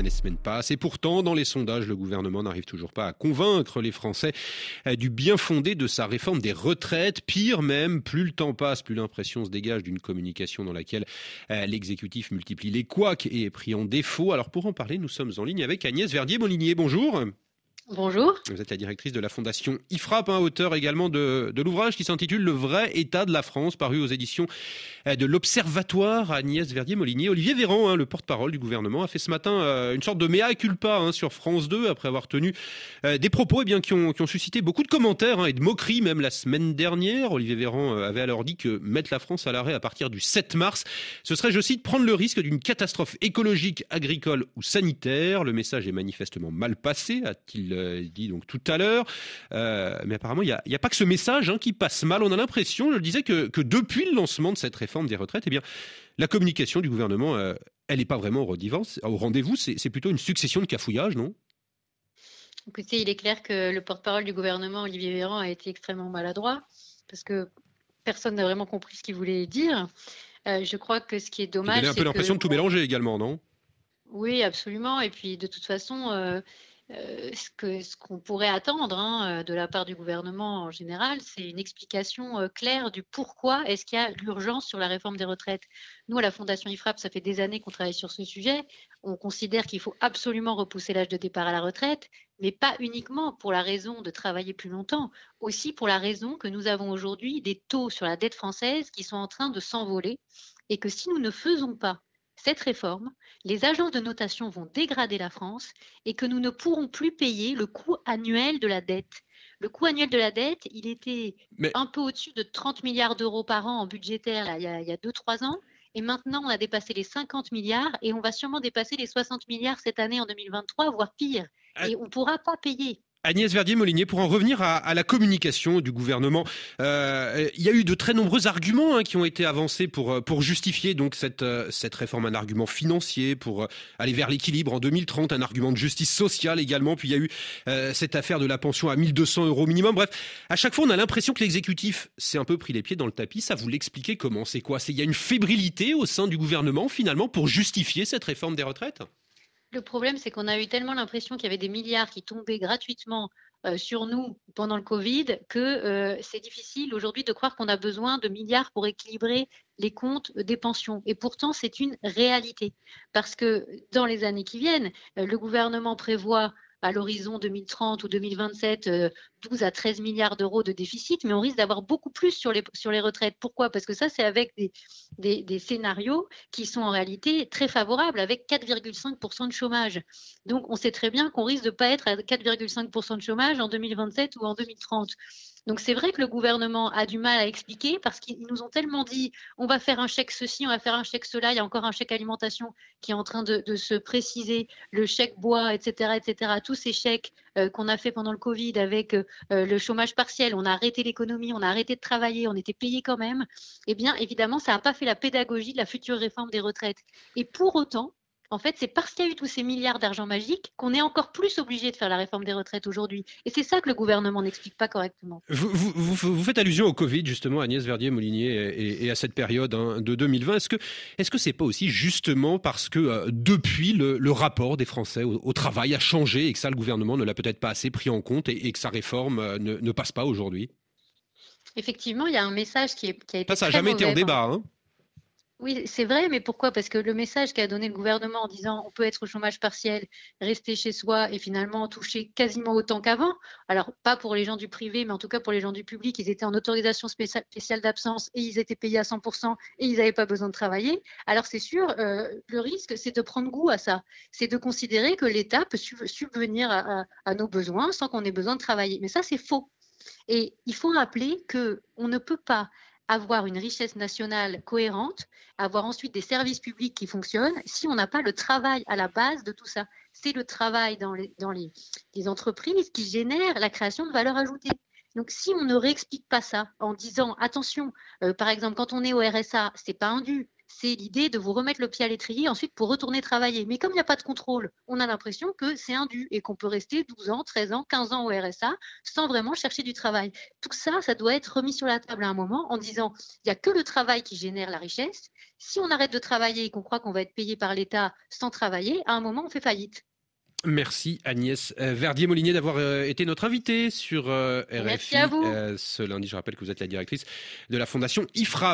Les semaines passent et pourtant, dans les sondages, le gouvernement n'arrive toujours pas à convaincre les Français euh, du bien fondé de sa réforme des retraites. Pire même, plus le temps passe, plus l'impression se dégage d'une communication dans laquelle euh, l'exécutif multiplie les couacs et est pris en défaut. Alors pour en parler, nous sommes en ligne avec Agnès Verdier-Molinier. Bonjour. Bonjour. Vous êtes la directrice de la fondation IFRAP, un auteur également de, l'ouvrage qui s'intitule Le vrai état de la France, paru aux éditions euh, de l'Observatoire. Agnès Verdier-Molinier, Olivier Véran, hein, le porte-parole du gouvernement, a fait ce matin euh, une sorte de mea culpa hein, sur France 2 après avoir tenu euh, des propos eh bien, qui, ont, suscité beaucoup de commentaires hein, et de moqueries même la semaine dernière. Olivier Véran avait alors dit que mettre la France à l'arrêt à partir du 7 mars, ce serait, je cite, prendre le risque d'une catastrophe écologique, agricole ou sanitaire. Le message est manifestement mal passé, a-t-il euh, dit donc tout à l'heure. Euh, mais apparemment, il n'y a, pas que ce message hein, qui passe mal. On a l'impression, je le disais, que, depuis le lancement de cette réforme des retraites, eh bien, la communication du gouvernement, euh, elle n'est pas vraiment au rendez-vous. C'est plutôt une succession de cafouillages, non? Écoutez, il est clair que le porte-parole du gouvernement, Olivier Véran, a été extrêmement maladroit parce que personne n'a vraiment compris ce qu'il voulait dire. je crois que ce qui est dommage. Il a un peu l'impression de tout mélanger également, non? Oui, absolument. Et puis, de toute façon, euh, ce qu'on pourrait attendre hein, euh, de la part du gouvernement en général, c'est une explication euh, claire du pourquoi est-ce qu'il y a l'urgence sur la réforme des retraites. Nous, à la Fondation IFRAP, ça fait des années qu'on travaille sur ce sujet. On considère qu'il faut absolument repousser l'âge de départ à la retraite, mais pas uniquement pour la raison de travailler plus longtemps, aussi pour la raison que nous avons aujourd'hui des taux sur la dette française qui sont en train de s'envoler et que si nous ne faisons pas cette réforme, les agences de notation vont dégrader la France et que nous ne pourrons plus payer le coût annuel de la dette. Le coût annuel de la dette, il était un peu au-dessus de 30 milliards d'euros par an en budgétaire il y a 2-3 ans. Et maintenant, on a dépassé les 50 milliards et on va sûrement dépasser les 60 milliards cette année en 2023, voire pire. Ah. Et on ne pourra pas payer. Agnès Verdier-Molinier, pour en revenir à, la communication du gouvernement, euh, il y a eu de très nombreux arguments hein, qui ont été avancés pour, euh, justifier donc cette, euh, cette réforme, un argument financier pour aller vers l'équilibre en 2030, un argument de justice sociale également, puis il y a eu cette affaire de la pension à 1200 euros minimum. Bref, à chaque fois, on a l'impression que l'exécutif s'est un peu pris les pieds dans le tapis. Ça vous l'expliquez comment? C'est quoi? Il y a une fébrilité au sein du gouvernement finalement pour justifier cette réforme des retraites? Le problème, c'est qu'on a eu tellement l'impression qu'il y avait des milliards qui tombaient gratuitement euh, sur nous pendant le Covid que euh, c'est difficile aujourd'hui de croire qu'on a besoin de milliards pour équilibrer les comptes des pensions. Et pourtant, c'est une réalité. Parce que dans les années qui viennent, euh, le gouvernement prévoit à l'horizon 2030 ou 2027 12 à 13 milliards d'euros de déficit, mais on risque d'avoir beaucoup plus sur les, sur les retraites. Pourquoi? Parce que ça, c'est avec des, des, scénarios qui sont en réalité très favorables, avec 4,5% de chômage. Donc, on sait très bien qu'on risque de ne pas être à 4,5% de chômage en 2027 ou en 2030. Donc c'est vrai que le gouvernement a du mal à expliquer parce qu'ils nous ont tellement dit on va faire un chèque ceci, on va faire un chèque cela, il y a encore un chèque alimentation qui est en train de, se préciser, le chèque bois, etc., etc. Tous ces chèques euh, qu'on a fait pendant le Covid avec euh, le chômage partiel, on a arrêté l'économie, on a arrêté de travailler, on était payé quand même. Eh bien évidemment, ça n'a pas fait la pédagogie de la future réforme des retraites. Et pour autant, en fait, c'est parce qu'il y a eu tous ces milliards d'argent magique qu'on est encore plus obligé de faire la réforme des retraites aujourd'hui. Et c'est ça que le gouvernement n'explique pas correctement. Vous, faites allusion au Covid, justement, Agnès Verdier-Molinier, et, à cette période hein, de 2020. Est-ce que que c'est pas aussi justement parce que euh, depuis le, rapport des Français au, travail a changé et que ça, le gouvernement ne l'a peut-être pas assez pris en compte et, que sa réforme euh, ne, passe pas aujourd'hui? Effectivement, il y a un message qui, est, qui a été. Ça, n'a jamais été en débat. Hein. Oui, c'est vrai, mais pourquoi? Parce que le message qu'a donné le gouvernement en disant on peut être au chômage partiel, rester chez soi et finalement toucher quasiment autant qu'avant, alors pas pour les gens du privé, mais en tout cas pour les gens du public, ils étaient en autorisation spéciale, d'absence et ils étaient payés à 100% et ils n'avaient pas besoin de travailler. Alors c'est sûr, euh, le risque, c'est de prendre goût à ça, c'est de considérer que l'État peut subvenir à, nos besoins sans qu'on ait besoin de travailler. Mais ça, c'est faux. Et il faut rappeler qu'on ne peut pas avoir une richesse nationale cohérente, avoir ensuite des services publics qui fonctionnent, si on n'a pas le travail à la base de tout ça. C'est le travail dans les, entreprises qui génère la création de valeur ajoutée. Donc, si on ne réexplique pas ça en disant attention, euh, par exemple, quand on est au RSA, c'est pas un c'est l'idée de vous remettre le pied à l'étrier ensuite pour retourner travailler. Mais comme il n'y a pas de contrôle, on a l'impression que c'est indu et qu'on peut rester 12 ans, 13 ans, 15 ans au RSA sans vraiment chercher du travail. Tout ça, ça doit être remis sur la table à un moment en disant il n'y a que le travail qui génère la richesse. Si on arrête de travailler et qu'on croit qu'on va être payé par l'État sans travailler, à un moment, on fait faillite. Merci Agnès euh, Verdier-Molinier d'avoir euh, été notre invitée sur RFI euh, Merci à vous. ce lundi. Je rappelle que vous êtes la directrice de la fondation IFRA.